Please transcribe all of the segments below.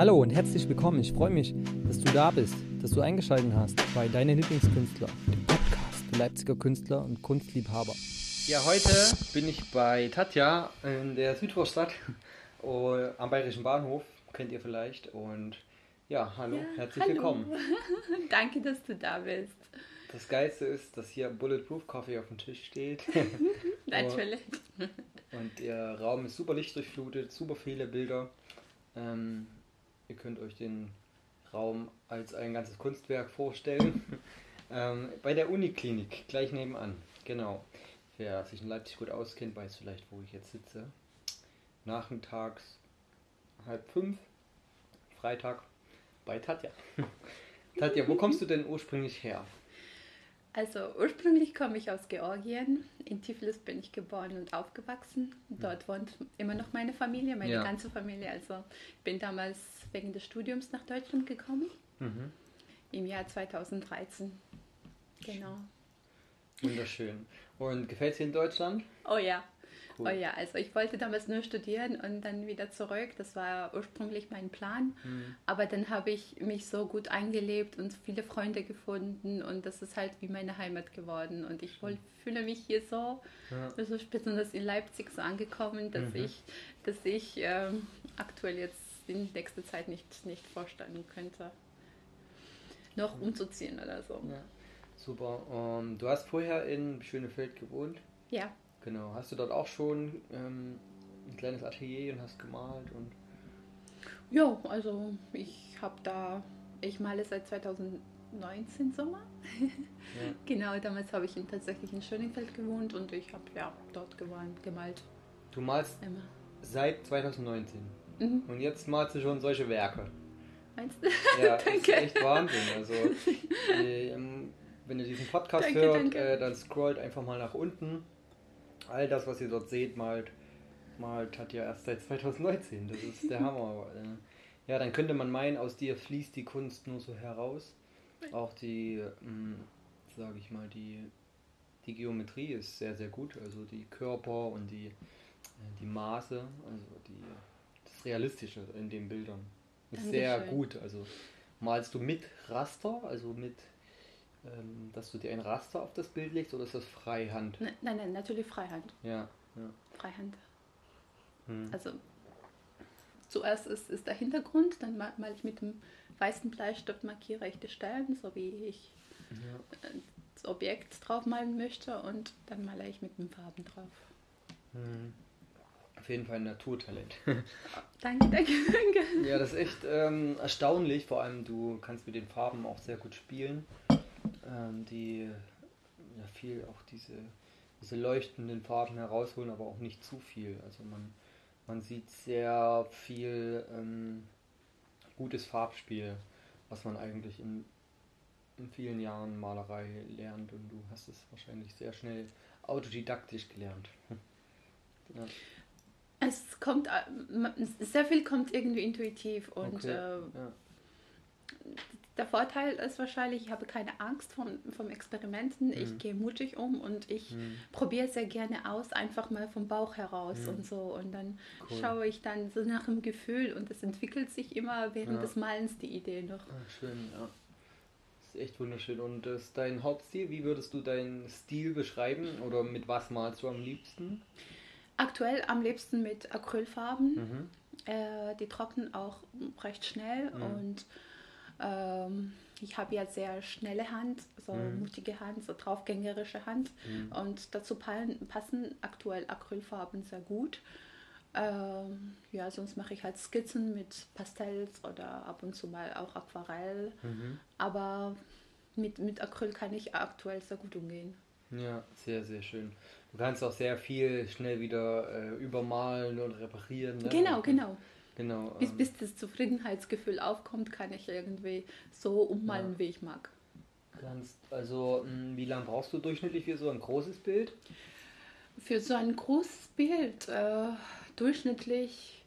Hallo und herzlich willkommen. Ich freue mich, dass du da bist, dass du eingeschaltet hast bei Deine Lieblingskünstler, dem Podcast für Leipziger Künstler und Kunstliebhaber. Ja, heute bin ich bei Tatja in der Südvorstadt oh, am Bayerischen Bahnhof, kennt ihr vielleicht. Und ja, hallo, ja, herzlich hallo. willkommen. Danke, dass du da bist. Das Geilste ist, dass hier Bulletproof Coffee auf dem Tisch steht. Natürlich. Und der Raum ist super lichtdurchflutet, super viele Bilder. Ähm, ihr könnt euch den Raum als ein ganzes Kunstwerk vorstellen. ähm, bei der Uniklinik, gleich nebenan. Genau. Wer sich in Leipzig gut auskennt, weiß vielleicht, wo ich jetzt sitze. Nachmittags halb fünf, Freitag bei Tatja. Tatja, wo kommst du denn ursprünglich her? Also ursprünglich komme ich aus Georgien. In Tiflis bin ich geboren und aufgewachsen. Dort wohnt immer noch meine Familie, meine ja. ganze Familie. Also ich bin damals wegen des Studiums nach Deutschland gekommen. Mhm. Im Jahr 2013. Genau. Wunderschön. Und gefällt es dir in Deutschland? Oh ja, Cool. Oh ja, also ich wollte damals nur studieren und dann wieder zurück. Das war ursprünglich mein Plan. Mhm. Aber dann habe ich mich so gut eingelebt und viele Freunde gefunden und das ist halt wie meine Heimat geworden. Und ich voll, fühle mich hier so, ja. also besonders in Leipzig so angekommen, dass mhm. ich, dass ich ähm, aktuell jetzt in nächster Zeit nicht, nicht vorstellen könnte, noch mhm. umzuziehen oder so. Ja. Super. Um, du hast vorher in Schönefeld gewohnt? Ja. Genau. Hast du dort auch schon ähm, ein kleines Atelier und hast gemalt und? Ja, also ich habe da, ich male seit 2019 Sommer. Ja. genau, damals habe ich in, tatsächlich in Schöningfeld gewohnt und ich habe ja dort gemalt. Du malst Immer. seit 2019 mhm. und jetzt malst du schon solche Werke. Meinst du? Ja, das ist echt Wahnsinn. Also, äh, wenn ihr diesen Podcast danke, hört, danke. Äh, dann scrollt einfach mal nach unten all das, was ihr dort seht, malt, malt hat ja erst seit 2019. Das ist der Hammer. ja, dann könnte man meinen, aus dir fließt die Kunst nur so heraus. Auch die, hm, sage ich mal, die, die Geometrie ist sehr, sehr gut. Also die Körper und die, äh, die Maße, also die, das Realistische in den Bildern ist Dankeschön. sehr gut. Also malst du mit Raster, also mit ähm, dass du dir ein Raster auf das Bild legst oder ist das Freihand? Ne, nein, nein, natürlich Freihand. Ja, ja. Freihand. Hm. Also zuerst ist, ist der Hintergrund, dann mal, mal ich mit dem weißen Bleistift markiere ich die Stellen, so wie ich ja. Äh, das Objekt drauf malen möchte und dann male ich mit den Farben drauf. Hm. Auf jeden Fall ein Naturtalent. danke, danke, danke. Ja, das ist echt ähm, erstaunlich. Vor allem, du kannst mit den Farben auch sehr gut spielen ähm, die ja, viel auch diese, diese leuchtenden Farben herausholen, aber auch nicht zu viel. Also man, man sieht sehr viel ähm, gutes Farbspiel, was man eigentlich in, in vielen Jahren Malerei lernt und du hast es wahrscheinlich sehr schnell autodidaktisch gelernt. ja. Es kommt, äh, sehr viel kommt irgendwie intuitiv und okay. äh, ja. Der Vorteil ist wahrscheinlich, ich habe keine Angst vom, vom Experimenten. Mhm. Ich gehe mutig um und ich mhm. probiere sehr gerne aus, einfach mal vom Bauch heraus mhm. und so. Und dann cool. schaue ich dann so nach dem Gefühl und es entwickelt sich immer während ja. des Malens die Idee noch. Ah, schön, ja. Das ist echt wunderschön. Und das ist dein Hauptstil? Wie würdest du deinen Stil beschreiben oder mit was malst du am liebsten? Aktuell am liebsten mit Acrylfarben. Mhm. Äh, die trocknen auch recht schnell mhm. und ähm, ich habe ja sehr schnelle Hand, so mhm. mutige Hand, so draufgängerische Hand. Mhm. Und dazu passen aktuell Acrylfarben sehr gut. Ähm, ja, sonst mache ich halt Skizzen mit Pastells oder ab und zu mal auch Aquarell. Mhm. Aber mit, mit Acryl kann ich aktuell sehr gut umgehen. Ja, sehr, sehr schön. Du kannst auch sehr viel schnell wieder äh, übermalen und reparieren. Ne? Genau, genau. Genau. Bis, ähm, bis das Zufriedenheitsgefühl aufkommt, kann ich irgendwie so ummalen, ja. wie ich mag. Kannst, also hm, wie lange brauchst du durchschnittlich für so ein großes Bild? Für so ein großes Bild äh, durchschnittlich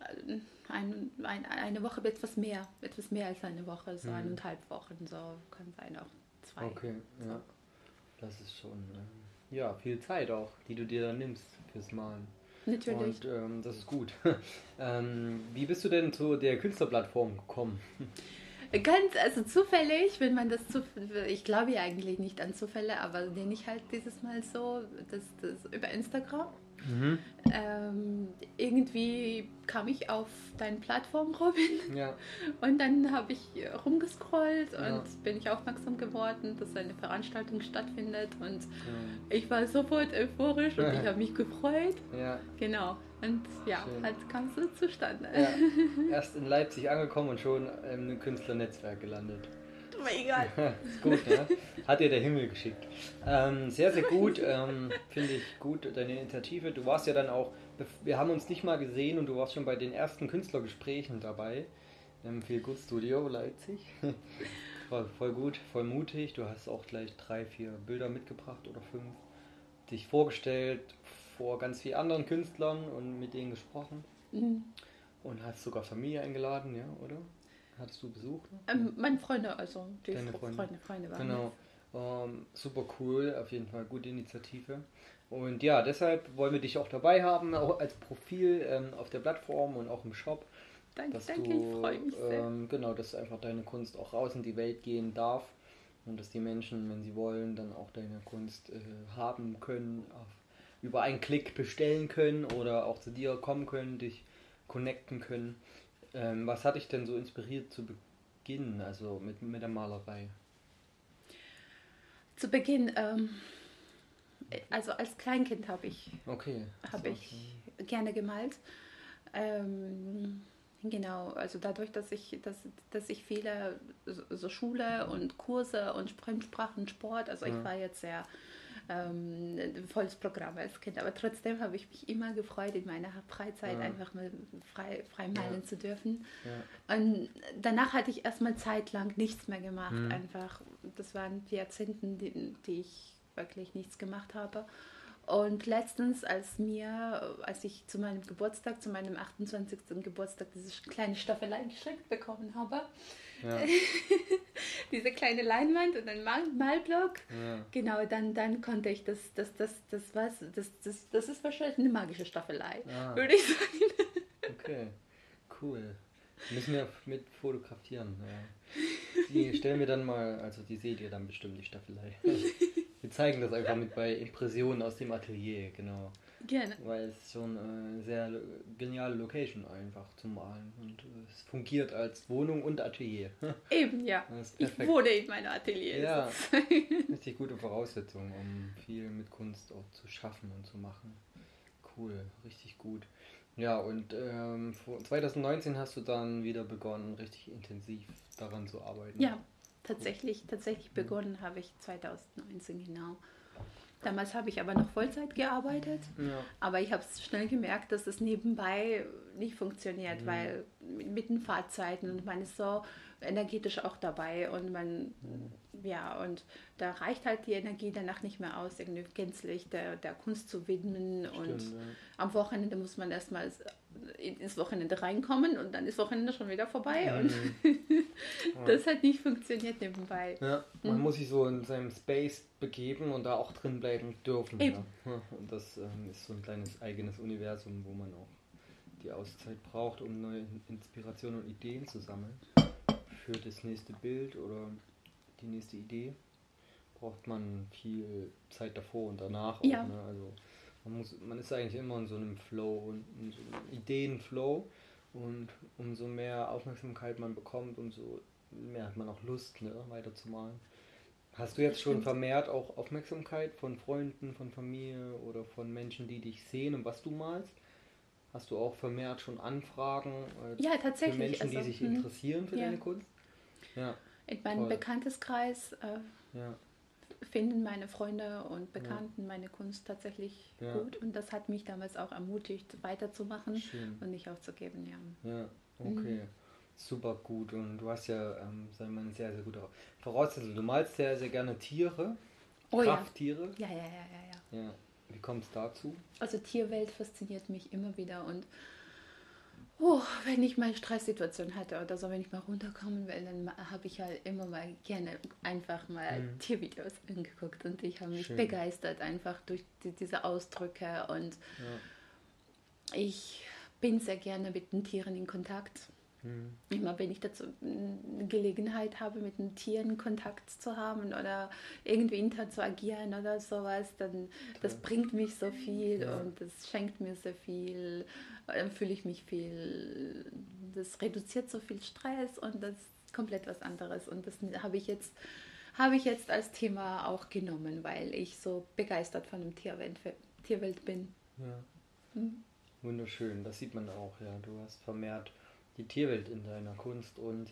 äh, ein, ein, eine Woche etwas mehr, etwas mehr als eine Woche, so mhm. eineinhalb Wochen, so kann sein auch zwei. Okay, so. ja. Das ist schon äh, ja viel Zeit auch, die du dir dann nimmst fürs Malen. Natürlich. Und ähm, das ist gut. ähm, wie bist du denn zu der Künstlerplattform gekommen? Ganz, also zufällig, wenn man das zu, ich glaube ja eigentlich nicht an Zufälle, aber nenne ich halt dieses Mal so, das, das über Instagram. Mhm. Ähm, irgendwie kam ich auf deine Plattform, Robin. Ja. Und dann habe ich rumgescrollt ja. und bin ich aufmerksam geworden, dass eine Veranstaltung stattfindet. Und ja. ich war sofort euphorisch und ich habe mich gefreut. Ja. Genau. Und ja, Schön. halt kam so zustande. Ja. Erst in Leipzig angekommen und schon im Künstlernetzwerk gelandet. Mega. ist gut, ne? Hat dir der Himmel geschickt. Ähm, sehr, sehr gut. Ähm, Finde ich gut, deine Initiative. Du warst ja dann auch, wir haben uns nicht mal gesehen und du warst schon bei den ersten Künstlergesprächen dabei im Feel Good Studio Leipzig. War voll gut, voll mutig. Du hast auch gleich drei, vier Bilder mitgebracht oder fünf. Dich vorgestellt vor ganz vielen anderen Künstlern und mit denen gesprochen. Mhm. Und hast sogar Familie eingeladen, ja, oder? Hattest du Besuch? Ähm, meine Freunde, also die Deine Freunde. Freunde, Freunde waren Genau. Ähm, super cool, auf jeden Fall gute Initiative. Und ja, deshalb wollen wir dich auch dabei haben, auch als Profil ähm, auf der Plattform und auch im Shop. Danke, danke, du, ich freue mich sehr. Ähm, genau, dass einfach deine Kunst auch raus in die Welt gehen darf und dass die Menschen, wenn sie wollen, dann auch deine Kunst äh, haben können, auf, über einen Klick bestellen können oder auch zu dir kommen können, dich connecten können. Ähm, was hat dich denn so inspiriert zu Beginn, also mit, mit der Malerei? Zu Beginn, ähm, also als Kleinkind habe ich, okay. hab ich gerne gemalt. Ähm, genau, also dadurch, dass ich, dass, dass ich viele so Schule und Kurse und Fremdsprachen, Sport, also ich war jetzt sehr ähm, volles Programm als Kind. Aber trotzdem habe ich mich immer gefreut, in meiner Freizeit ja. einfach mal frei, frei malen ja. zu dürfen. Ja. Und danach hatte ich erstmal zeitlang nichts mehr gemacht. Mhm. Einfach, das waren die Jahrzehnte, die, die ich wirklich nichts gemacht habe. Und letztens, als mir, als ich zu meinem Geburtstag, zu meinem 28. Geburtstag, diese kleine Staffelei geschenkt bekommen habe, ja. diese kleine Leinwand und ein Mal Malblock, ja. genau, dann, dann konnte ich das, das, das, das, was, das, das, das ist wahrscheinlich eine magische Staffelei, ah. würde ich sagen. Okay, cool. Müssen wir mit fotografieren. Ja. Die stellen wir dann mal, also die seht ihr dann bestimmt, die Staffelei. Wir zeigen das einfach mit bei Impressionen aus dem Atelier, genau. Gerne. Weil es schon eine sehr geniale Location einfach zum Malen und es fungiert als Wohnung und Atelier. Eben, ja. Ich wohne in meinem Atelier. Ja, richtig gute Voraussetzungen, um viel mit Kunst auch zu schaffen und zu machen. Cool, richtig gut. Ja, und ähm, 2019 hast du dann wieder begonnen, richtig intensiv daran zu arbeiten. Ja, Tatsächlich, tatsächlich begonnen habe ich 2019 genau. Damals habe ich aber noch Vollzeit gearbeitet, ja. aber ich habe schnell gemerkt, dass es nebenbei nicht funktioniert, mhm. weil mit den Fahrzeiten und man ist so energetisch auch dabei und man, mhm. ja, und da reicht halt die Energie danach nicht mehr aus, irgendwie gänzlich der, der Kunst zu widmen Stimmt, und ja. am Wochenende muss man erstmal ins Wochenende reinkommen und dann ist Wochenende schon wieder vorbei mhm. und das hat nicht funktioniert nebenbei. Ja, man mhm. muss sich so in seinem Space begeben und da auch drin bleiben dürfen. Ja. Und das ähm, ist so ein kleines eigenes Universum, wo man auch die Auszeit braucht, um neue Inspirationen und Ideen zu sammeln. Für das nächste Bild oder die nächste Idee braucht man viel Zeit davor und danach. Auch, ja. Ne? Also man, muss, man ist eigentlich immer in so einem Flow und in so einem Ideenflow und umso mehr Aufmerksamkeit man bekommt, umso mehr hat man auch Lust, ne, weiterzumalen. Hast du jetzt schon vermehrt auch Aufmerksamkeit von Freunden, von Familie oder von Menschen, die dich sehen und was du malst? Hast du auch vermehrt schon Anfragen äh, ja, tatsächlich. für Menschen, also, die sich hm. interessieren für ja. deine Kunst? Ja. In meinem Bekannteskreis äh, ja finden meine Freunde und Bekannten ja. meine Kunst tatsächlich ja. gut und das hat mich damals auch ermutigt, weiterzumachen Schön. und nicht aufzugeben. Ja, ja okay. Mhm. Super gut und du hast ja, ähm, sagen wir mal, sehr, sehr gute Voraussetzung. Du malst sehr, sehr gerne Tiere, oh, Krafttiere. Ja, ja, ja, ja, ja. ja. Wie kommt es dazu? Also Tierwelt fasziniert mich immer wieder und oh, wenn ich mal Stresssituation hatte oder so, wenn ich mal runterkommen will, dann habe ich halt immer mal gerne einfach mal mhm. Tiervideos angeguckt und ich habe mich Schön. begeistert einfach durch die, diese Ausdrücke und ja. ich bin sehr gerne mit den Tieren in Kontakt. Mhm. Immer wenn ich dazu eine Gelegenheit habe, mit den Tieren Kontakt zu haben oder irgendwie interagieren oder sowas, dann das bringt mich so viel ja. und das schenkt mir sehr viel. Dann fühle ich mich viel, das reduziert so viel Stress und das ist komplett was anderes. Und das habe ich jetzt habe ich jetzt als Thema auch genommen, weil ich so begeistert von dem Tierwelt, Tierwelt bin. Ja. Mhm. Wunderschön, das sieht man auch, ja. Du hast vermehrt die Tierwelt in deiner Kunst und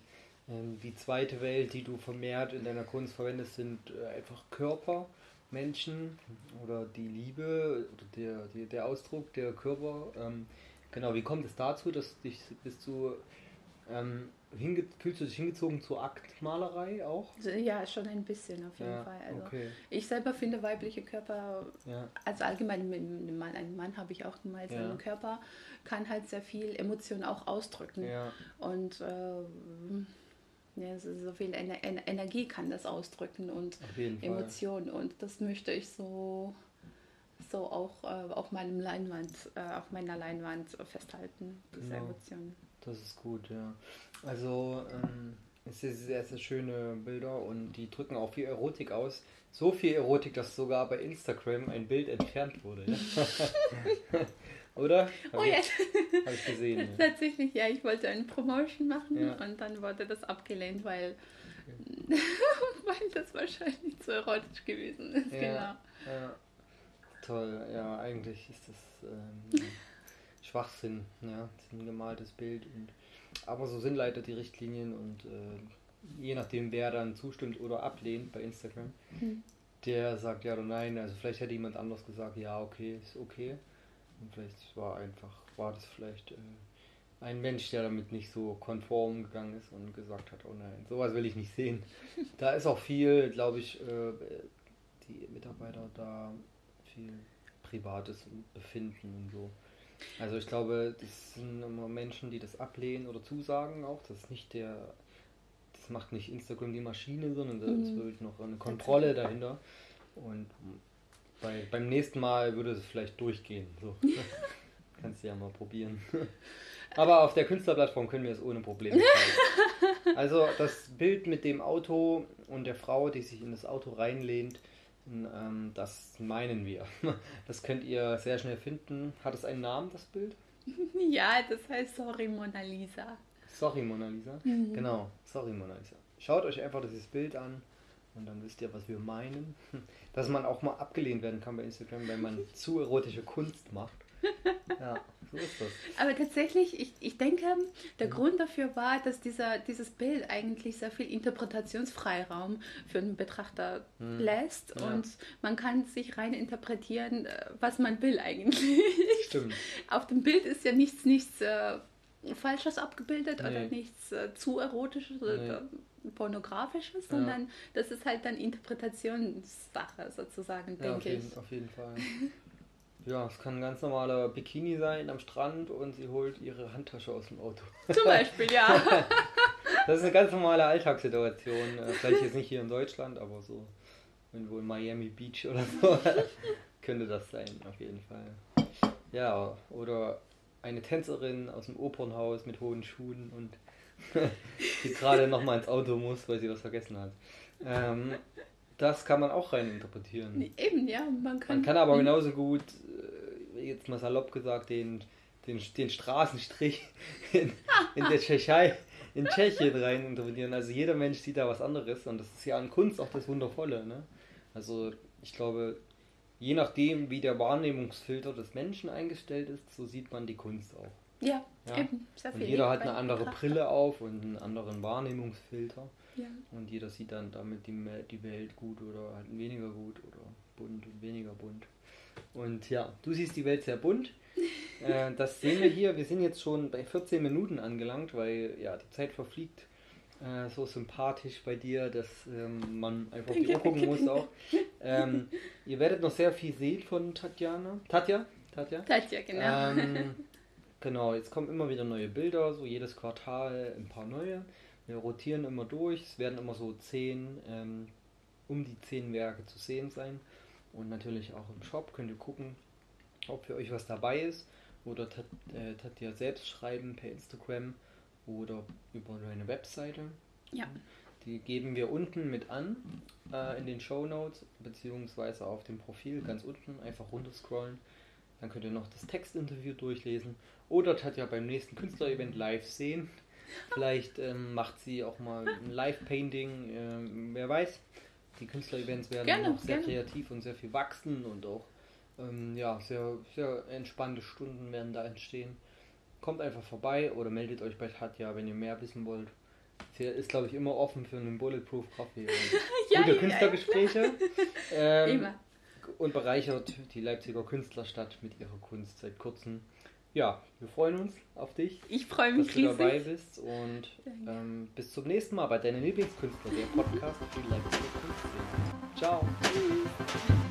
ähm, die zweite Welt, die du vermehrt in deiner Kunst verwendest, sind äh, einfach Körper, Menschen oder die Liebe oder der, der, der Ausdruck der Körper. Ähm, genau, wie kommt es dazu, dass dich bist du ähm, fühlst du dich hingezogen zur Aktmalerei auch? Ja, schon ein bisschen auf jeden ja, Fall. Also okay. Ich selber finde weibliche Körper, ja. also allgemein ein Mann, einen Mann habe ich auch gemalt, ja. ein Körper kann halt sehr viel Emotion auch ausdrücken. Ja. Und äh, ja, so viel Ener Energie kann das ausdrücken und Emotionen. Und das möchte ich so so auch äh, auf meinem Leinwand, äh, auf meiner Leinwand festhalten, diese genau. Emotionen. Das ist gut, ja. Also ähm, es sind sehr, sehr schöne Bilder und die drücken auch viel Erotik aus. So viel Erotik, dass sogar bei Instagram ein Bild entfernt wurde. Ja? Oder? Hab oh ja. Habe ich gesehen. Ja. Tatsächlich, ja. Ich wollte eine Promotion machen ja. und dann wurde das abgelehnt, weil, okay. weil das wahrscheinlich zu erotisch gewesen ist. Ja. Genau. Ja. Toll, ja, eigentlich ist das. Ähm, Schwachsinn, ja, das ist ein gemaltes Bild. Und, aber so sind leider die Richtlinien und äh, je nachdem, wer dann zustimmt oder ablehnt bei Instagram, mhm. der sagt ja oder nein. Also vielleicht hätte jemand anders gesagt, ja, okay, ist okay. Und vielleicht war einfach, war das vielleicht äh, ein Mensch, der damit nicht so konform gegangen ist und gesagt hat, oh nein, sowas will ich nicht sehen. da ist auch viel, glaube ich, äh, die Mitarbeiter da viel Privates befinden und so. Also ich glaube, das sind immer Menschen, die das ablehnen oder zusagen auch. Das ist nicht der, das macht nicht Instagram die Maschine, sondern da ist mhm. wirklich noch eine Kontrolle dahinter. Und bei, beim nächsten Mal würde es vielleicht durchgehen. So. Kannst du ja mal probieren. Aber auf der Künstlerplattform können wir es ohne Probleme zeigen. Also das Bild mit dem Auto und der Frau, die sich in das Auto reinlehnt, ähm, das meinen wir. Das könnt ihr sehr schnell finden. Hat es einen Namen, das Bild? Ja, das heißt Sorry Mona Lisa. Sorry Mona Lisa? Mhm. Genau, Sorry Mona Lisa. Schaut euch einfach dieses Bild an und dann wisst ihr, was wir meinen. Dass man auch mal abgelehnt werden kann bei Instagram, wenn man zu erotische Kunst macht. Ja, so ist das. Aber tatsächlich, ich, ich denke, der mhm. Grund dafür war, dass dieser, dieses Bild eigentlich sehr viel Interpretationsfreiraum für den Betrachter mhm. lässt ja. und man kann sich rein interpretieren, äh, was man will eigentlich. Stimmt. Auf dem Bild ist ja nichts, nichts äh, Falsches abgebildet nee. oder nichts äh, zu Erotisches nee. oder Pornografisches, sondern ja. das ist halt dann Interpretationssache sozusagen, ja, denke ich. Auf jeden Fall. Ja, es kann ein ganz normaler Bikini sein am Strand und sie holt ihre Handtasche aus dem Auto. Zum Beispiel, ja. das ist eine ganz normale Alltagssituation. Äh, vielleicht jetzt nicht hier in Deutschland, aber so irgendwo in Miami Beach oder so könnte das sein, auf jeden Fall. Ja, oder eine Tänzerin aus dem Opernhaus mit hohen Schuhen und die gerade nochmal ins Auto muss, weil sie was vergessen hat. Ähm, das kann man auch rein interpretieren. Eben, ja. Man kann, man kann aber genauso gut, äh, jetzt mal salopp gesagt, den, den, den Straßenstrich in, in der Tschechei, in Tschechien rein interpretieren. Also jeder Mensch sieht da was anderes und das ist ja an Kunst auch das Wundervolle. Ne? Also ich glaube, je nachdem, wie der Wahrnehmungsfilter des Menschen eingestellt ist, so sieht man die Kunst auch. Ja, ja. eben. Sehr und jeder hat eine andere Brille auf und einen anderen Wahrnehmungsfilter. Ja. Und jeder sieht dann damit die, die Welt gut oder halt weniger gut oder bunt und weniger bunt. Und ja, du siehst die Welt sehr bunt. äh, das sehen wir hier. Wir sind jetzt schon bei 14 Minuten angelangt, weil ja die Zeit verfliegt äh, so sympathisch bei dir, dass ähm, man einfach die Uhr gucken muss auch. Ähm, ihr werdet noch sehr viel sehen von Tatjana. Tatja? Tatja? Tatja, genau. Ähm, genau, jetzt kommen immer wieder neue Bilder, so jedes Quartal ein paar neue. Wir rotieren immer durch, es werden immer so zehn, ähm, um die zehn Werke zu sehen sein. Und natürlich auch im Shop könnt ihr gucken, ob für euch was dabei ist. oder Tat, äh, Tatja selbst schreiben per Instagram oder über eine Webseite. Ja. Die geben wir unten mit an äh, in den Show Notes beziehungsweise auf dem Profil ganz unten einfach runterscrollen. Dann könnt ihr noch das Textinterview durchlesen oder Tatja beim nächsten Künstlerevent live sehen. Vielleicht ähm, macht sie auch mal ein Live-Painting, äh, wer weiß. Die Künstlerevents werden gerne, noch sehr gerne. kreativ und sehr viel wachsen und auch ähm, ja, sehr, sehr entspannte Stunden werden da entstehen. Kommt einfach vorbei oder meldet euch bei Tatja, wenn ihr mehr wissen wollt. Sie ist, glaube ich, immer offen für einen Bulletproof Coffee und ja, gute Künstlergespräche. Ähm, immer. Und bereichert die Leipziger Künstlerstadt mit ihrer Kunst seit kurzem. Ja, wir freuen uns auf dich. Ich freue mich dass riesig. du dabei bist und ähm, bis zum nächsten Mal bei deinen Lieblingskünstler, der Podcast Leipziger Kunst. Ciao. Tschüss.